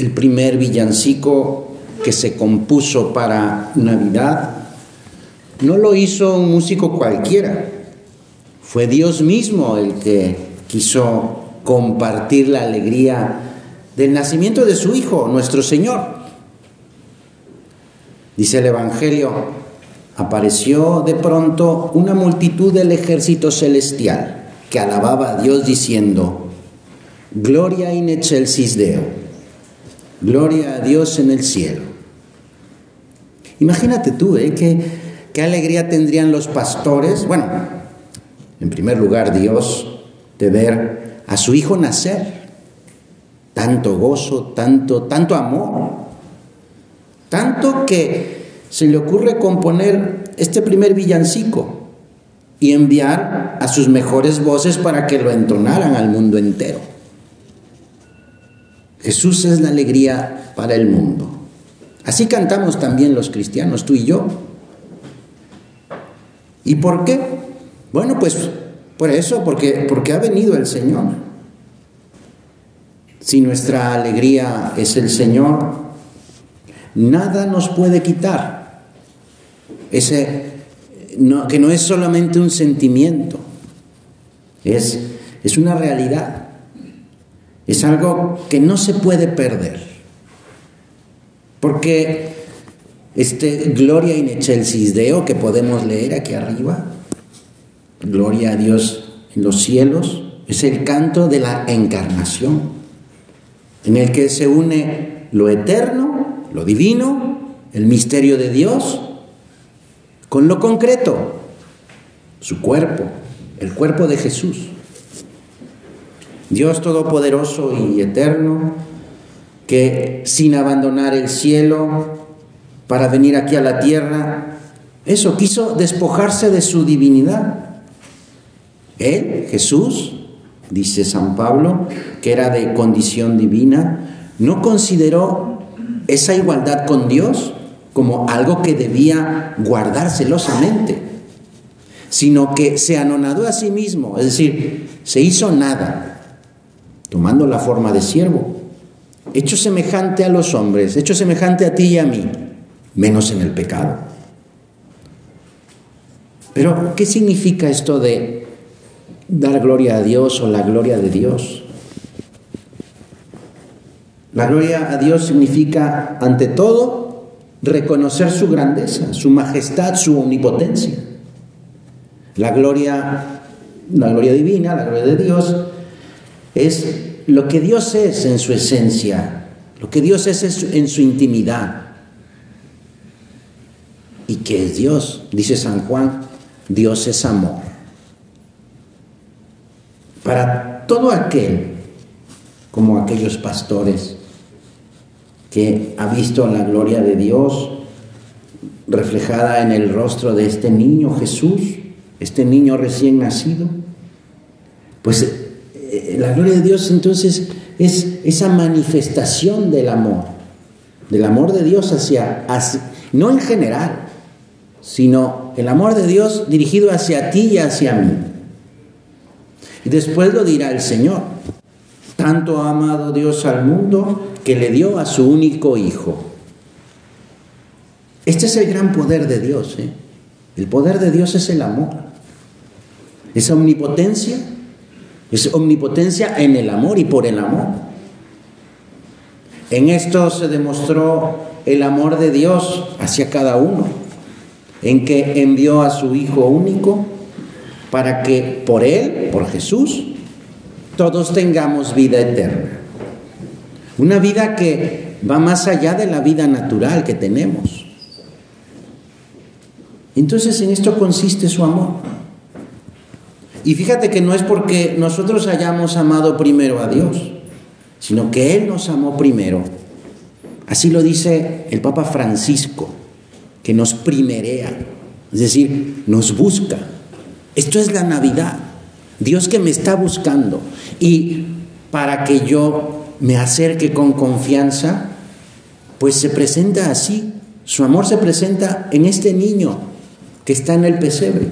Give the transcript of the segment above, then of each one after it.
el primer villancico que se compuso para Navidad, no lo hizo un músico cualquiera, fue Dios mismo el que quiso compartir la alegría del nacimiento de su Hijo, nuestro Señor. Dice el Evangelio, apareció de pronto una multitud del ejército celestial que alababa a Dios diciendo, Gloria in excelsis Deo, gloria a Dios en el cielo. Imagínate tú, ¿eh? ¿Qué, qué alegría tendrían los pastores. Bueno, en primer lugar, Dios de ver a su hijo nacer. Tanto gozo, tanto, tanto amor. Tanto que se le ocurre componer este primer villancico y enviar a sus mejores voces para que lo entonaran al mundo entero. Jesús es la alegría para el mundo. Así cantamos también los cristianos, tú y yo. ¿Y por qué? Bueno, pues por eso, porque, porque ha venido el Señor. Si nuestra alegría es el Señor, nada nos puede quitar. Ese, que no es solamente un sentimiento, es, es una realidad. Es algo que no se puede perder. Porque este Gloria in excelsis Deo que podemos leer aquí arriba, Gloria a Dios en los cielos, es el canto de la encarnación, en el que se une lo eterno, lo divino, el misterio de Dios, con lo concreto, su cuerpo, el cuerpo de Jesús. Dios Todopoderoso y Eterno, que sin abandonar el cielo para venir aquí a la tierra, eso quiso despojarse de su divinidad. Él, Jesús, dice San Pablo, que era de condición divina, no consideró esa igualdad con Dios como algo que debía guardar celosamente, sino que se anonadó a sí mismo, es decir, se hizo nada, tomando la forma de siervo hecho semejante a los hombres, hecho semejante a ti y a mí, menos en el pecado. Pero, ¿qué significa esto de dar gloria a Dios o la gloria de Dios? La gloria a Dios significa, ante todo, reconocer su grandeza, su majestad, su omnipotencia. La gloria, la gloria divina, la gloria de Dios, es lo que Dios es en su esencia, lo que Dios es en su intimidad. ¿Y qué es Dios? Dice San Juan, Dios es amor. Para todo aquel, como aquellos pastores, que ha visto la gloria de Dios reflejada en el rostro de este niño Jesús, este niño recién nacido, pues eh, la gloria de Dios entonces es esa manifestación del amor, del amor de Dios hacia, no en general, sino el amor de Dios dirigido hacia ti y hacia mí. Y después lo dirá el Señor. Tanto ha amado Dios al mundo que le dio a su único Hijo. Este es el gran poder de Dios. ¿eh? El poder de Dios es el amor. Esa omnipotencia es omnipotencia en el amor y por el amor. En esto se demostró el amor de Dios hacia cada uno, en que envió a su Hijo único para que por Él, por Jesús, todos tengamos vida eterna. Una vida que va más allá de la vida natural que tenemos. Entonces en esto consiste su amor. Y fíjate que no es porque nosotros hayamos amado primero a Dios, sino que Él nos amó primero. Así lo dice el Papa Francisco, que nos primerea, es decir, nos busca. Esto es la Navidad, Dios que me está buscando. Y para que yo me acerque con confianza, pues se presenta así. Su amor se presenta en este niño que está en el pesebre.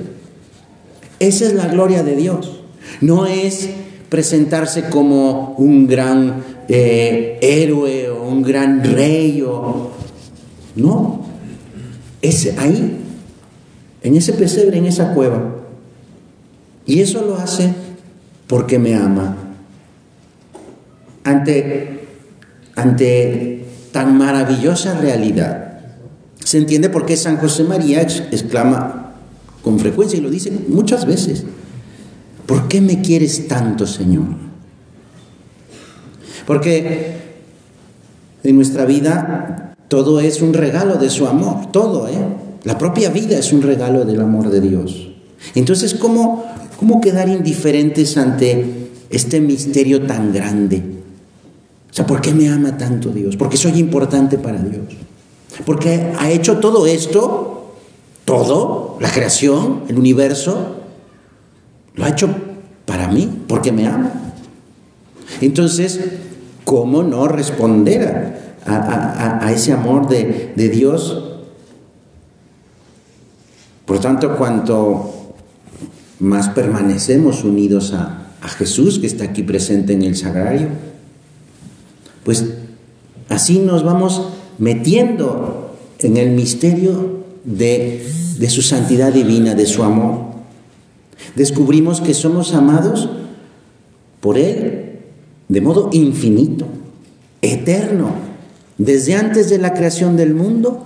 Esa es la gloria de Dios. No es presentarse como un gran eh, héroe o un gran rey o... No, es ahí, en ese pesebre, en esa cueva. Y eso lo hace porque me ama. Ante, ante tan maravillosa realidad, se entiende por qué San José María exclama con frecuencia y lo dice muchas veces, ¿por qué me quieres tanto, Señor? Porque en nuestra vida todo es un regalo de su amor, todo, ¿eh? La propia vida es un regalo del amor de Dios. Entonces, ¿cómo, cómo quedar indiferentes ante este misterio tan grande? O sea, ¿por qué me ama tanto Dios? Porque soy importante para Dios. Porque ha hecho todo esto, todo, la creación, el universo, lo ha hecho para mí, porque me ama. Entonces, ¿cómo no responder a, ese amor de, Dios? Por tanto, cuanto más permanecemos unidos a, a Jesús, que está aquí presente en el sagrario, pues así nos vamos metiendo en el misterio de, su santidad divina, de su amor. Descubrimos que somos amados por Él de modo infinito, eterno. Desde antes de la creación del mundo,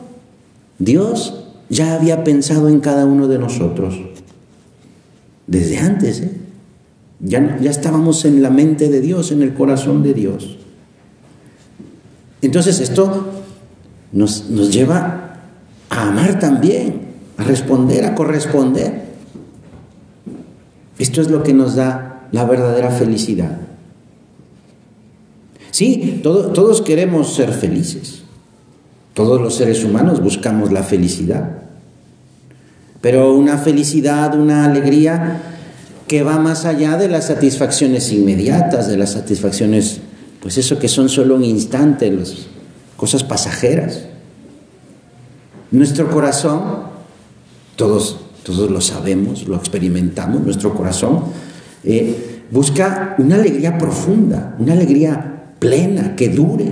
Dios ya había pensado en cada uno de nosotros. Desde antes, ¿eh? ya, ya estábamos en la mente de Dios, en el corazón de Dios. Entonces esto nos, lleva a amar también, a responder, a corresponder. Esto es lo que nos da la verdadera felicidad. Sí, todos queremos ser felices. Todos los seres humanos buscamos la felicidad. Pero una felicidad, una alegría que va más allá de las satisfacciones inmediatas, de las satisfacciones pues eso que son solo un instante, las cosas pasajeras. Nuestro corazón, todos, todos lo sabemos, lo experimentamos, nuestro corazón eh, busca una alegría profunda, una alegría plena, que dure,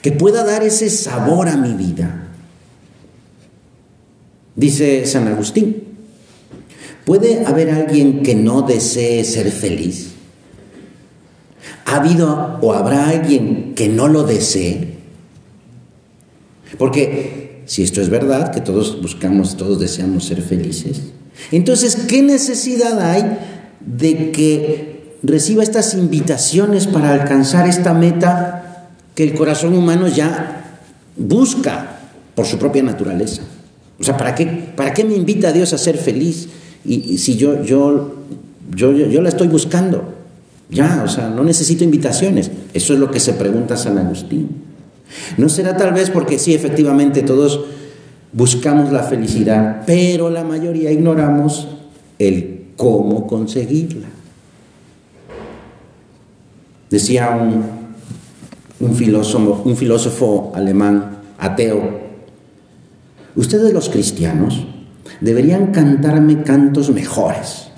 que pueda dar ese sabor a mi vida. Dice San Agustín, ¿puede haber alguien que no desee ser feliz? ¿Ha habido o habrá alguien que no lo desee? Porque si esto es verdad, que todos buscamos, todos deseamos ser felices, entonces, ¿qué necesidad hay de que reciba estas invitaciones para alcanzar esta meta que el corazón humano ya busca por su propia naturaleza? O sea, ¿para qué, para qué me invita Dios a ser feliz y, si yo, yo, yo, yo la estoy buscando? Ya, o sea, no necesito invitaciones. Eso es lo que se pregunta San Agustín. ¿No será tal vez porque sí, efectivamente, todos buscamos la felicidad, pero la mayoría ignoramos el cómo conseguirla? Decía un, un, filósofo, alemán ateo, ustedes los cristianos deberían cantarme cantos mejores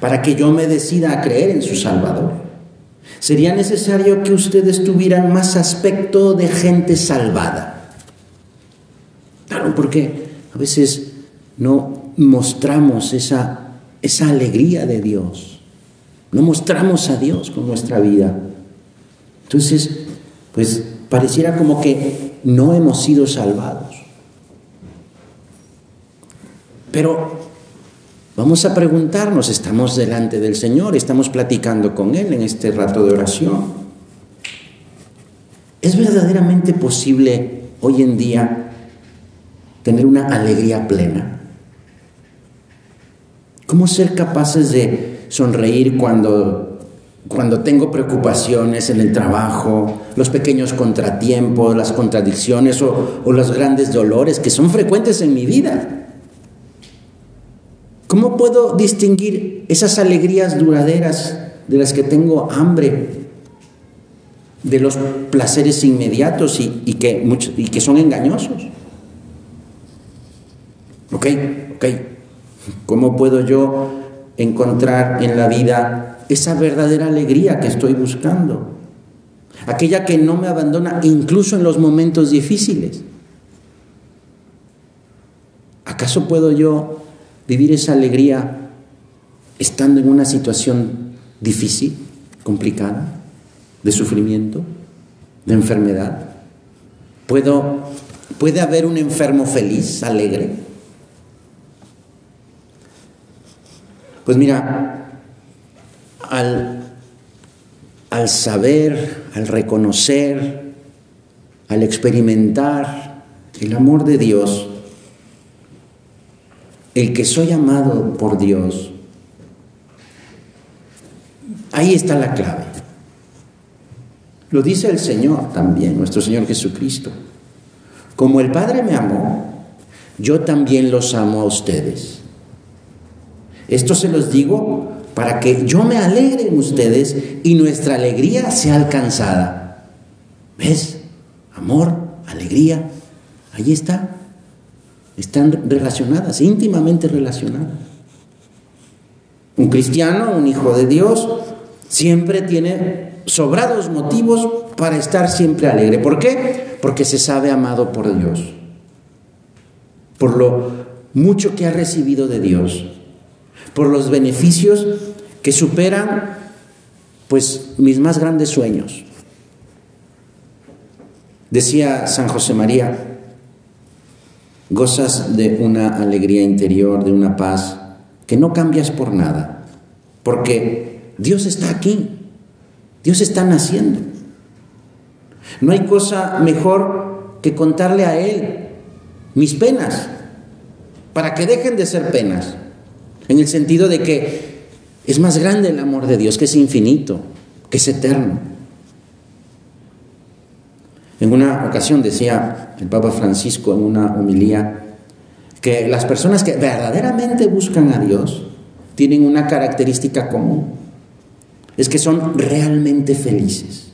para que yo me decida a creer en su Salvador. Sería necesario que ustedes tuvieran más aspecto de gente salvada. Claro, porque a veces no mostramos esa, esa alegría de Dios. No mostramos a Dios con nuestra vida. Entonces, pues pareciera como que no hemos sido salvados. Pero Vamos a preguntarnos, estamos delante del Señor, estamos platicando con Él en este rato de oración. ¿Es verdaderamente posible hoy en día tener una alegría plena? ¿Cómo ser capaces de sonreír cuando, cuando tengo preocupaciones en el trabajo, los pequeños contratiempos, las contradicciones o, o los grandes dolores que son frecuentes en mi vida? ¿Cómo puedo distinguir esas alegrías duraderas de las que tengo hambre, de los placeres inmediatos y, que, que son engañosos? ¿Ok? ¿Ok? ¿Cómo puedo yo encontrar en la vida esa verdadera alegría que estoy buscando. Aquella que no me abandona incluso en los momentos difíciles. ¿Acaso puedo yo vivir esa alegría estando en una situación difícil, complicada, de sufrimiento, de enfermedad? ¿Puedo, ¿Puede haber un enfermo feliz, alegre? Pues mira, al, al saber, al reconocer, al experimentar el amor de Dios, el que soy amado por Dios, ahí está la clave. Lo dice el Señor también, nuestro Señor Jesucristo. Como el Padre me amó, yo también los amo a ustedes. Esto se los digo para que yo me alegre en ustedes y nuestra alegría sea alcanzada. ¿Ves? Amor, alegría, ahí está están relacionadas, íntimamente relacionadas. Un cristiano, un hijo de Dios, siempre tiene sobrados motivos para estar siempre alegre. ¿Por qué? Porque se sabe amado por Dios, por lo mucho que ha recibido de Dios, por los beneficios que superan pues mis más grandes sueños. Decía San José María, Gozas de una alegría interior, de una paz que no cambias por nada, porque Dios está aquí, Dios está naciendo. No hay cosa mejor que contarle a Él mis penas, para que dejen de ser penas, en el sentido de que es más grande el amor de Dios, que es infinito, que es eterno. En una ocasión decía el Papa Francisco en una homilía que las personas que verdaderamente buscan a Dios tienen una característica común, es que son realmente felices,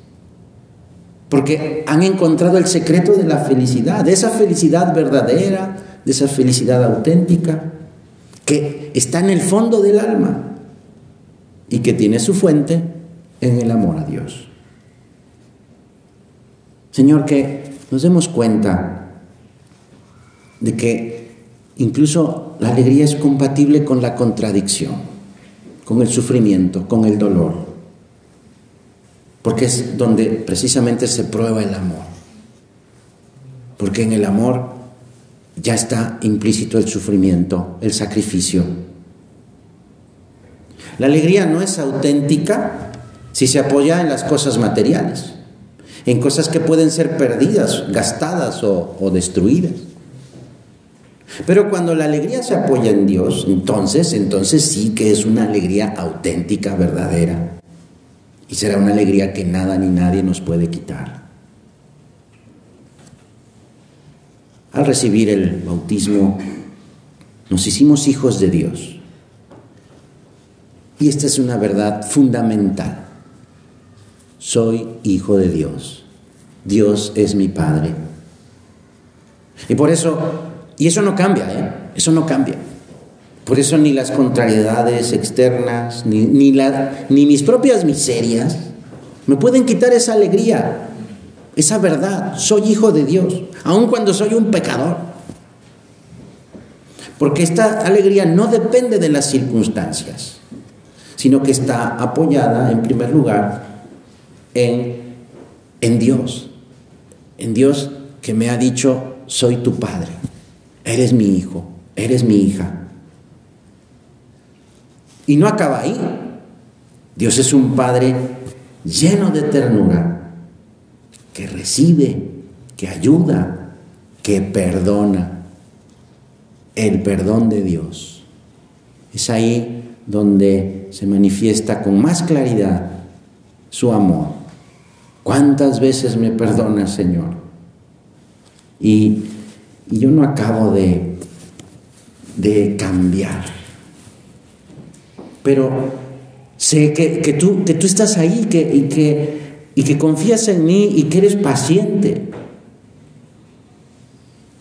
porque han encontrado el secreto de la felicidad, de esa felicidad verdadera, de esa felicidad auténtica, que está en el fondo del alma y que tiene su fuente en el amor a Dios. Señor, que nos demos cuenta de que incluso la alegría es compatible con la contradicción, con el sufrimiento, con el dolor, porque es donde precisamente se prueba el amor, porque en el amor ya está implícito el sufrimiento, el sacrificio. La alegría no es auténtica si se apoya en las cosas materiales en cosas que pueden ser perdidas, gastadas o, destruidas. Pero cuando la alegría se apoya en Dios, entonces, entonces sí que es una alegría auténtica, verdadera. Y será una alegría que nada ni nadie nos puede quitar. Al recibir el bautismo, nos hicimos hijos de Dios. Y esta es una verdad fundamental soy hijo de Dios. Dios es mi Padre. Y por eso, y eso no cambia, ¿eh? Eso no cambia. Por eso ni las contrariedades externas, ni, ni, ni mis propias miserias me pueden quitar esa alegría, esa verdad. Soy hijo de Dios, aun cuando soy un pecador. Porque esta alegría no depende de las circunstancias, sino que está apoyada en primer lugar en, en Dios, en Dios que me ha dicho, soy tu padre, eres mi hijo, eres mi hija. Y no acaba ahí. Dios es un Padre lleno de ternura, que recibe, que ayuda, que perdona. El perdón de Dios. Es ahí donde se manifiesta con más claridad su amor. ¿Cuántas veces me perdonas, Señor? Y, yo no acabo de, de cambiar. Pero sé que, tú, que tú estás ahí que, y, que, y que confías en mí y que eres paciente.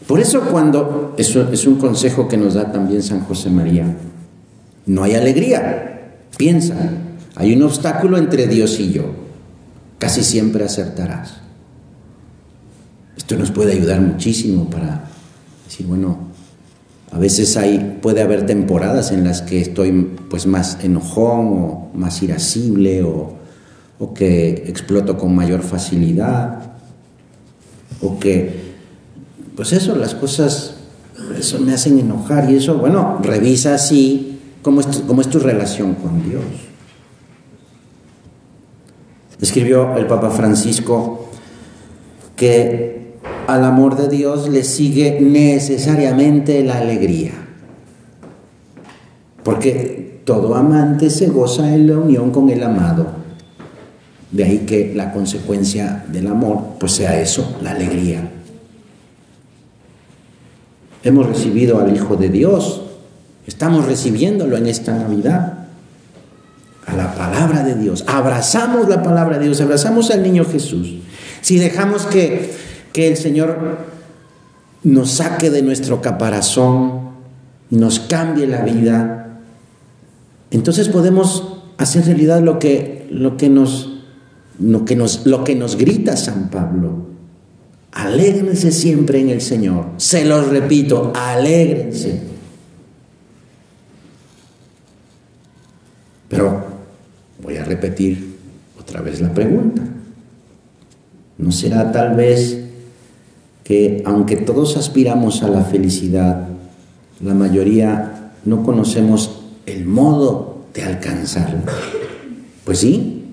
Por eso cuando, eso es un consejo que nos da también San José María, no hay alegría, piensa, hay un obstáculo entre Dios y yo, casi siempre acertarás. Esto nos puede ayudar muchísimo para decir, bueno, a veces hay, puede haber temporadas en las que estoy pues más enojón o más irascible o, o que exploto con mayor facilidad o que, pues eso, las cosas, eso me hacen enojar y eso, bueno, revisa así cómo es, cómo es tu relación con Dios. Escribió el Papa Francisco que al amor de Dios le sigue necesariamente la alegría. Porque todo amante se goza en la unión con el amado. De ahí que la consecuencia del amor pues sea eso, la alegría. Hemos recibido al Hijo de Dios, estamos recibiéndolo en esta Navidad a la palabra de Dios, abrazamos la palabra de Dios, abrazamos al niño Jesús. Si dejamos que, que el Señor nos saque de nuestro caparazón, nos cambie la vida, entonces podemos hacer realidad lo que, lo que, nos, lo que, nos, lo que nos grita San Pablo. Alégrense siempre en el Señor. Se los repito, alégrense. Pero voy a repetir otra vez la pregunta. ¿No será tal vez que aunque todos aspiramos a la felicidad, la mayoría no conocemos el modo de alcanzarla? Pues sí,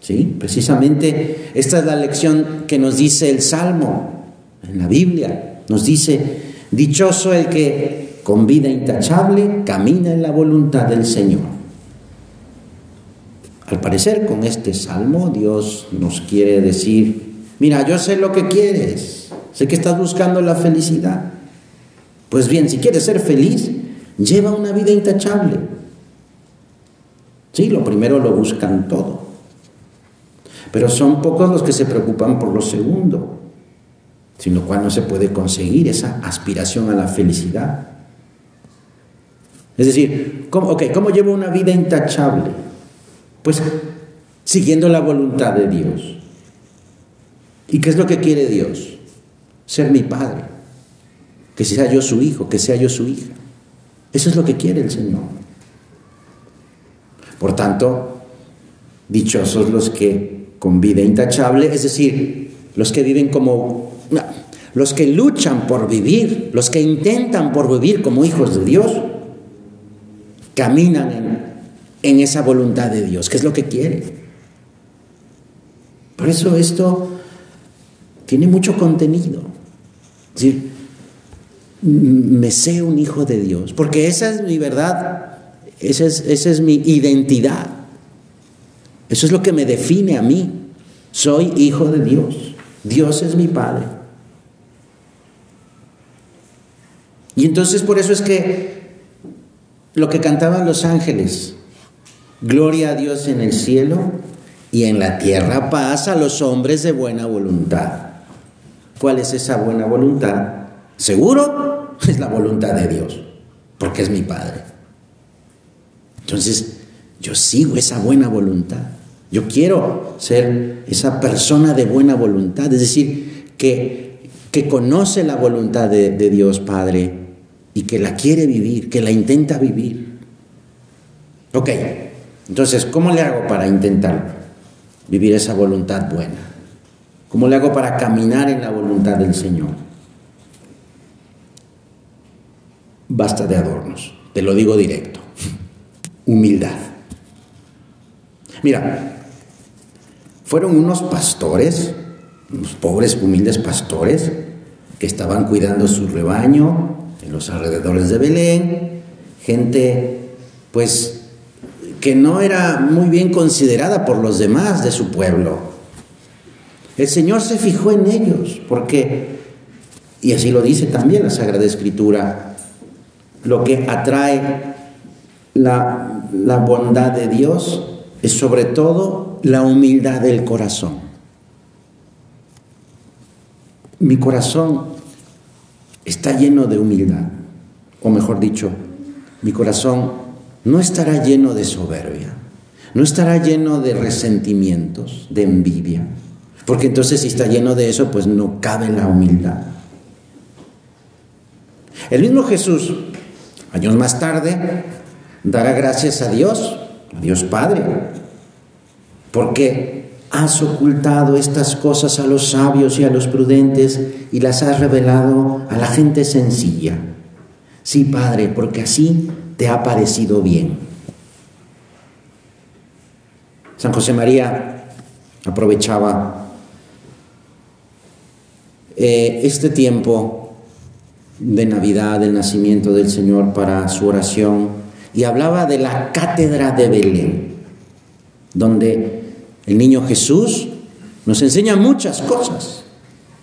sí, precisamente esta es la lección que nos dice el Salmo en la Biblia. Nos dice, dichoso el que con vida intachable camina en la voluntad del Señor. Al parecer con este salmo Dios nos quiere decir, mira, yo sé lo que quieres, sé que estás buscando la felicidad. Pues bien, si quieres ser feliz, lleva una vida intachable. Sí, lo primero lo buscan todo, pero son pocos los que se preocupan por lo segundo, sin lo cual no se puede conseguir esa aspiración a la felicidad. Es decir, ¿cómo, ¿cómo llevo una vida intachable? Pues siguiendo la voluntad de Dios. ¿Y qué es lo que quiere Dios? Ser mi Padre. Que sea yo su hijo, que sea yo su hija. Eso es lo que quiere el Señor. Por tanto, dichosos los que con vida intachable, es decir, los que viven como, los que luchan por vivir, los que intentan por vivir como hijos de Dios, caminan en en esa voluntad de Dios, que es lo que quiere. Por eso esto tiene mucho contenido. Es decir, me sé un hijo de Dios, porque esa es mi verdad, esa es, esa es mi identidad. Eso es lo que me define a mí. Soy hijo de Dios. Dios es mi Padre. Y entonces por eso es que lo que cantaban los ángeles, Gloria a Dios en el cielo y en la tierra paz a los hombres de buena voluntad. ¿Cuál es esa buena voluntad? Seguro es la voluntad de Dios, porque es mi Padre. Entonces, yo sigo esa buena voluntad. Yo quiero ser esa persona de buena voluntad, es decir, que, que conoce la voluntad de, de Dios Padre y que la quiere vivir, que la intenta vivir. Ok, entonces, ¿cómo le hago para intentar vivir esa voluntad buena? ¿Cómo le hago para caminar en la voluntad del Señor? Basta de adornos, te lo digo directo. Humildad. Mira, fueron unos pastores, unos pobres, humildes pastores, que estaban cuidando su rebaño en los alrededores de Belén, gente pues que no era muy bien considerada por los demás de su pueblo. El Señor se fijó en ellos, porque, y así lo dice también la Sagrada Escritura, lo que atrae la, la bondad de Dios es sobre todo la humildad del corazón. Mi corazón está lleno de humildad, o mejor dicho, mi corazón no estará lleno de soberbia. no estará lleno de resentimientos, de envidia. Porque entonces si está lleno de eso, pues no cabe la humildad. El mismo Jesús, años más tarde, dará gracias a Dios, a Dios Padre, porque has ocultado estas cosas a los sabios y a los prudentes y las has revelado a la gente sencilla. Sí, Padre, porque así te ha parecido bien. San José María aprovechaba eh, este tiempo de Navidad, del nacimiento del Señor para su oración y hablaba de la cátedra de Belén, donde el niño Jesús nos enseña muchas cosas,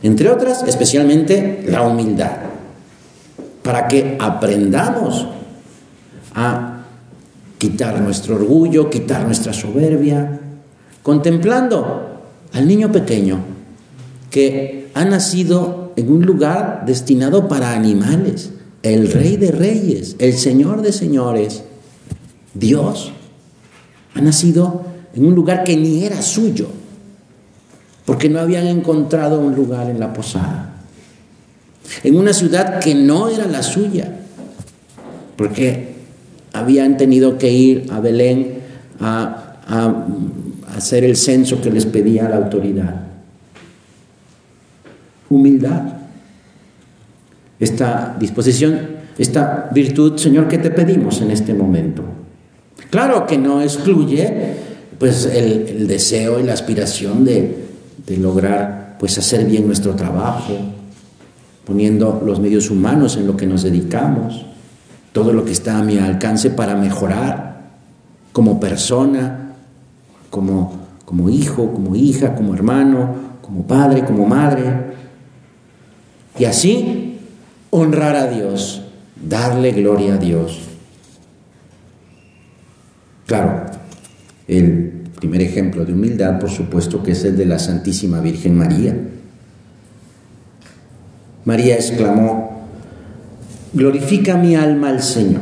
entre otras especialmente la humildad, para que aprendamos a quitar nuestro orgullo, quitar nuestra soberbia, contemplando al niño pequeño que ha nacido en un lugar destinado para animales, el rey de reyes, el señor de señores, Dios, ha nacido en un lugar que ni era suyo, porque no habían encontrado un lugar en la posada, en una ciudad que no era la suya, porque habían tenido que ir a Belén a, hacer el censo que les pedía la autoridad. Humildad. Esta disposición, esta virtud, Señor, ¿qué te pedimos en este momento? Claro que no excluye pues el, deseo y la aspiración de, de, lograr pues hacer bien nuestro trabajo, poniendo los medios humanos en lo que nos dedicamos, todo lo que está a mi alcance para mejorar como persona, como, como hijo, como hija, como hermano, como padre, como madre. Y así honrar a Dios, darle gloria a Dios. Claro, el primer ejemplo de humildad, por supuesto, que es el de la Santísima Virgen María. María exclamó, glorifica mi alma al Señor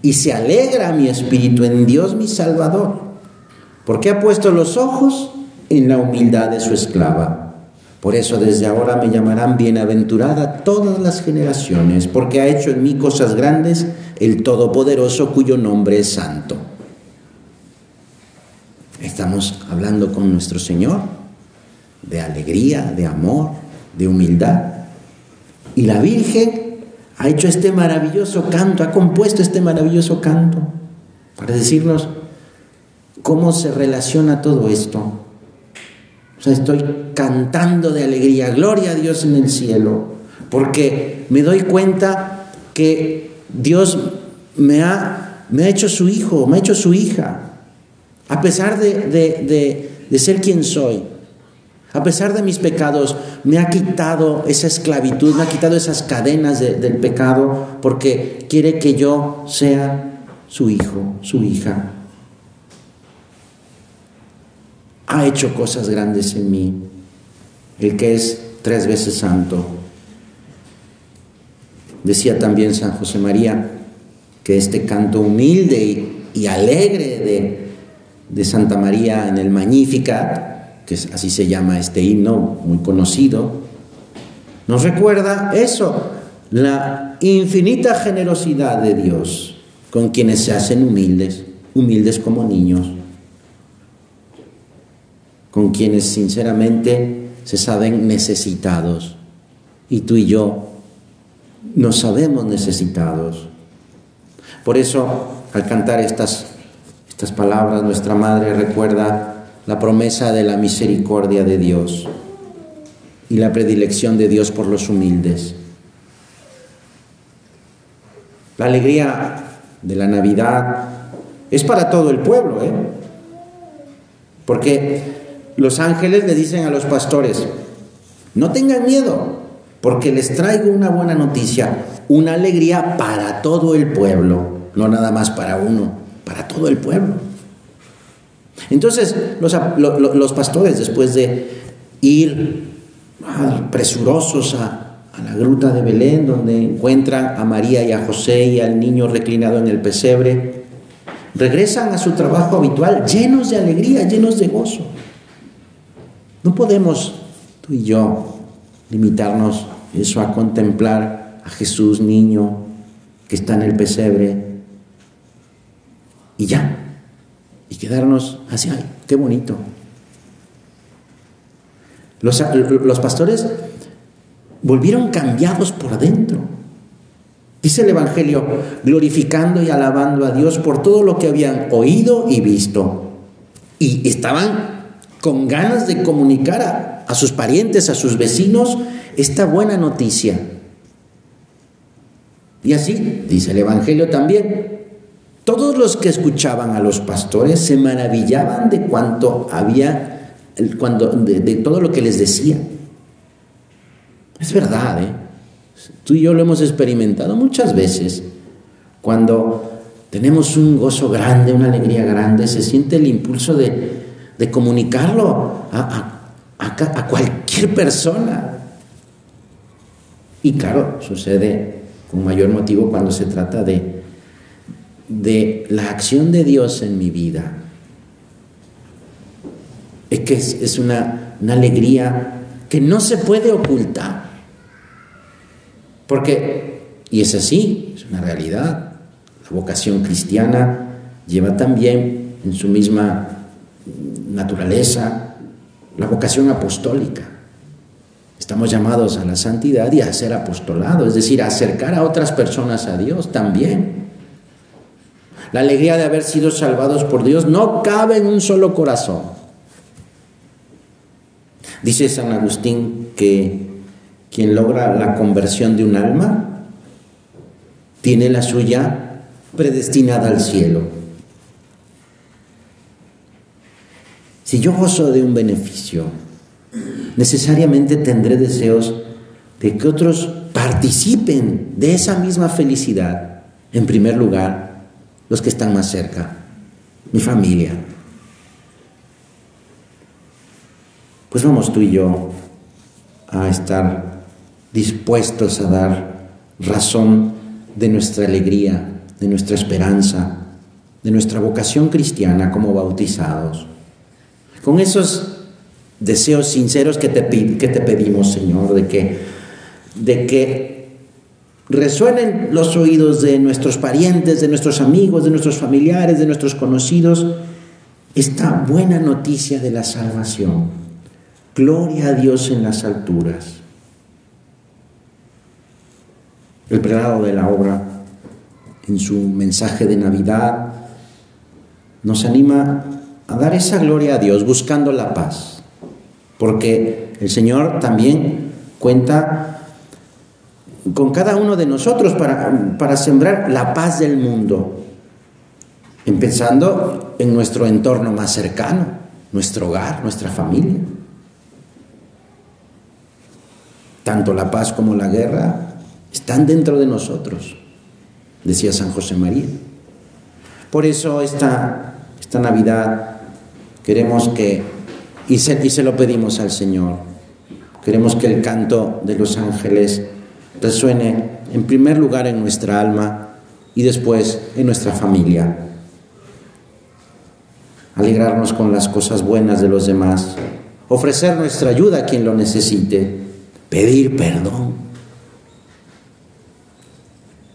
y se alegra mi espíritu en Dios mi Salvador, porque ha puesto los ojos en la humildad de su esclava. Por eso desde ahora me llamarán bienaventurada todas las generaciones, porque ha hecho en mí cosas grandes el Todopoderoso cuyo nombre es santo. Estamos hablando con nuestro Señor de alegría, de amor, de humildad. Y la Virgen ha hecho este maravilloso canto, ha compuesto este maravilloso canto para decirnos cómo se relaciona todo esto. O sea, estoy cantando de alegría, gloria a Dios en el cielo, porque me doy cuenta que Dios me ha, me ha hecho su hijo, me ha hecho su hija, a pesar de, de, de ser quien soy. A pesar de mis pecados, me ha quitado esa esclavitud, me ha quitado esas cadenas del pecado, porque quiere que yo sea su hijo, su hija. Ha hecho cosas grandes en mí, el que es tres veces santo. Decía también San José María que este canto humilde y, alegre de, de Santa María en el Magnífica, que así se llama este himno muy conocido, nos recuerda eso, la infinita generosidad de Dios con quienes se hacen humildes, humildes como niños, con quienes sinceramente se saben necesitados. Y tú y yo nos sabemos necesitados. Por eso, al cantar estas, estas palabras, nuestra Madre recuerda la promesa de la misericordia de Dios y la predilección de Dios por los humildes. La alegría de la Navidad es para todo el pueblo, ¿eh? Porque los ángeles le dicen a los pastores, no tengan miedo, porque les traigo una buena noticia, una alegría para todo el pueblo, no nada más para uno, para todo el pueblo. Entonces los, pastores, después de ir ah, presurosos a, la gruta de Belén, donde encuentran a María y a José y al niño reclinado en el pesebre, regresan a su trabajo habitual llenos de alegría, llenos de gozo. No podemos, tú y yo, limitarnos eso a contemplar a Jesús niño que está en el pesebre y ya, y quedarnos así, ay, qué bonito. Los, los pastores volvieron cambiados por dentro. Dice el Evangelio, glorificando y alabando a Dios por todo lo que habían oído y visto. Y estaban con ganas de comunicar a, a sus parientes, a sus vecinos, esta buena noticia. Y así, dice el Evangelio también, todos los que escuchaban a los pastores se maravillaban de cuanto había, cuando, de, todo lo que les decía. Es verdad, ¿eh? Tú y yo lo hemos experimentado muchas veces. Cuando tenemos un gozo grande, una alegría grande, se siente el impulso de, comunicarlo a, a, cualquier persona. Y claro, sucede con mayor motivo cuando se trata de, de la acción de Dios en mi vida. Es que es, una alegría que no se puede ocultar. Porque, y es así, es una realidad, la vocación cristiana lleva también en su misma naturaleza la vocación apostólica. Estamos llamados a la santidad y a ser apostolado, es decir, a acercar a otras personas a Dios también. La alegría de haber sido salvados por Dios no cabe en un solo corazón. Dice San Agustín que quien logra la conversión de un alma tiene la suya predestinada al cielo. Si yo gozo de un beneficio, necesariamente tendré deseos de que otros participen de esa misma felicidad. En primer lugar, que están más cerca, mi familia. Pues vamos tú y yo a estar dispuestos a dar razón de nuestra alegría, de nuestra esperanza, de nuestra vocación cristiana como bautizados. Con esos deseos sinceros que te, que te pedimos, Señor, de que, de que resuenen los oídos de nuestros parientes, de nuestros amigos, de nuestros familiares, de nuestros conocidos, esta buena noticia de la salvación. Gloria a Dios en las alturas. El prelado de la obra, en su mensaje de Navidad, nos anima a dar esa gloria a Dios buscando la paz, porque el Señor también cuenta con cada uno de nosotros para, para sembrar la paz del mundo, empezando en nuestro entorno más cercano, nuestro hogar, nuestra familia. Tanto la paz como la guerra están dentro de nosotros, decía San José María. Por eso esta, esta Navidad queremos que, y se, y se lo pedimos al Señor, queremos que el canto de los ángeles resuene en primer lugar en nuestra alma y después en nuestra familia. Alegrarnos con las cosas buenas de los demás, ofrecer nuestra ayuda a quien lo necesite, pedir perdón.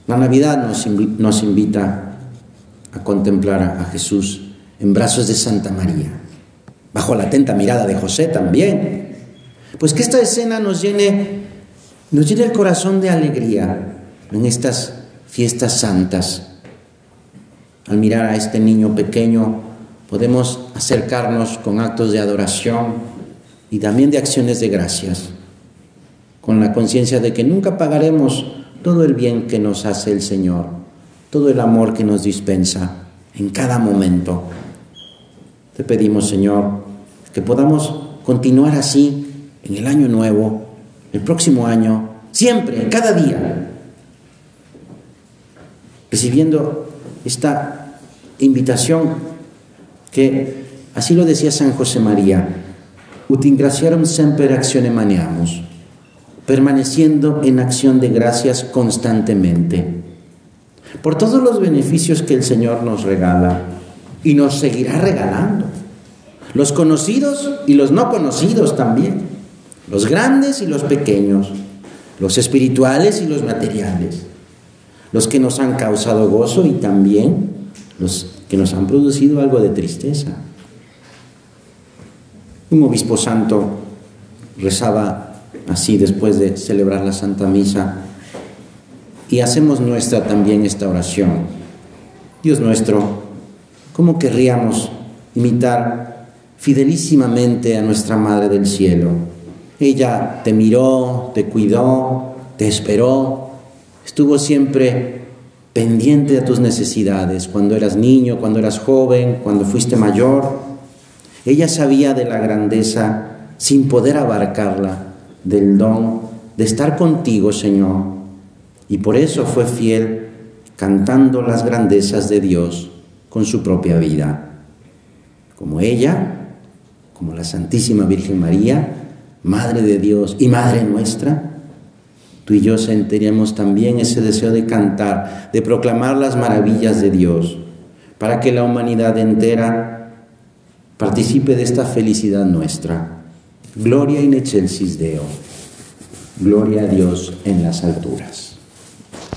La Navidad nos, nos invita a contemplar a Jesús en brazos de Santa María, bajo la atenta mirada de José también. Pues que esta escena nos llene nos llena el corazón de alegría en estas fiestas santas. Al mirar a este niño pequeño, podemos acercarnos con actos de adoración y también de acciones de gracias, con la conciencia de que nunca pagaremos todo el bien que nos hace el Señor, todo el amor que nos dispensa en cada momento. Te pedimos, Señor, que podamos continuar así en el año nuevo el próximo año, siempre, cada día, recibiendo esta invitación que, así lo decía San José María, ut ingraciarum semper accione maniamus, permaneciendo en acción de gracias constantemente. por todos los beneficios que el Señor nos regala y nos seguirá regalando. Los conocidos y los no conocidos también. Los grandes y los pequeños. Los espirituales y los materiales. Los que nos han causado gozo y también los que nos han producido algo de tristeza. Un obispo santo rezaba así después de celebrar la Santa Misa y hacemos nuestra también esta oración. Dios nuestro, ¿cómo querríamos imitar fidelísimamente a nuestra Madre del Cielo? Ella te miró, te cuidó, te esperó, estuvo siempre pendiente de tus necesidades cuando eras niño, cuando eras joven, cuando fuiste mayor. Ella sabía de la grandeza sin poder abarcarla, del don de estar contigo, Señor y por eso fue fiel cantando las grandezas de Dios con su propia vida. Como ella, como la Santísima Virgen María, Madre de Dios y Madre nuestra, tú y yo sentiremos también ese deseo de cantar, de proclamar las maravillas de Dios, para que la humanidad entera participe de esta felicidad nuestra. Gloria in excelsis Deo. Gloria a Dios en las alturas.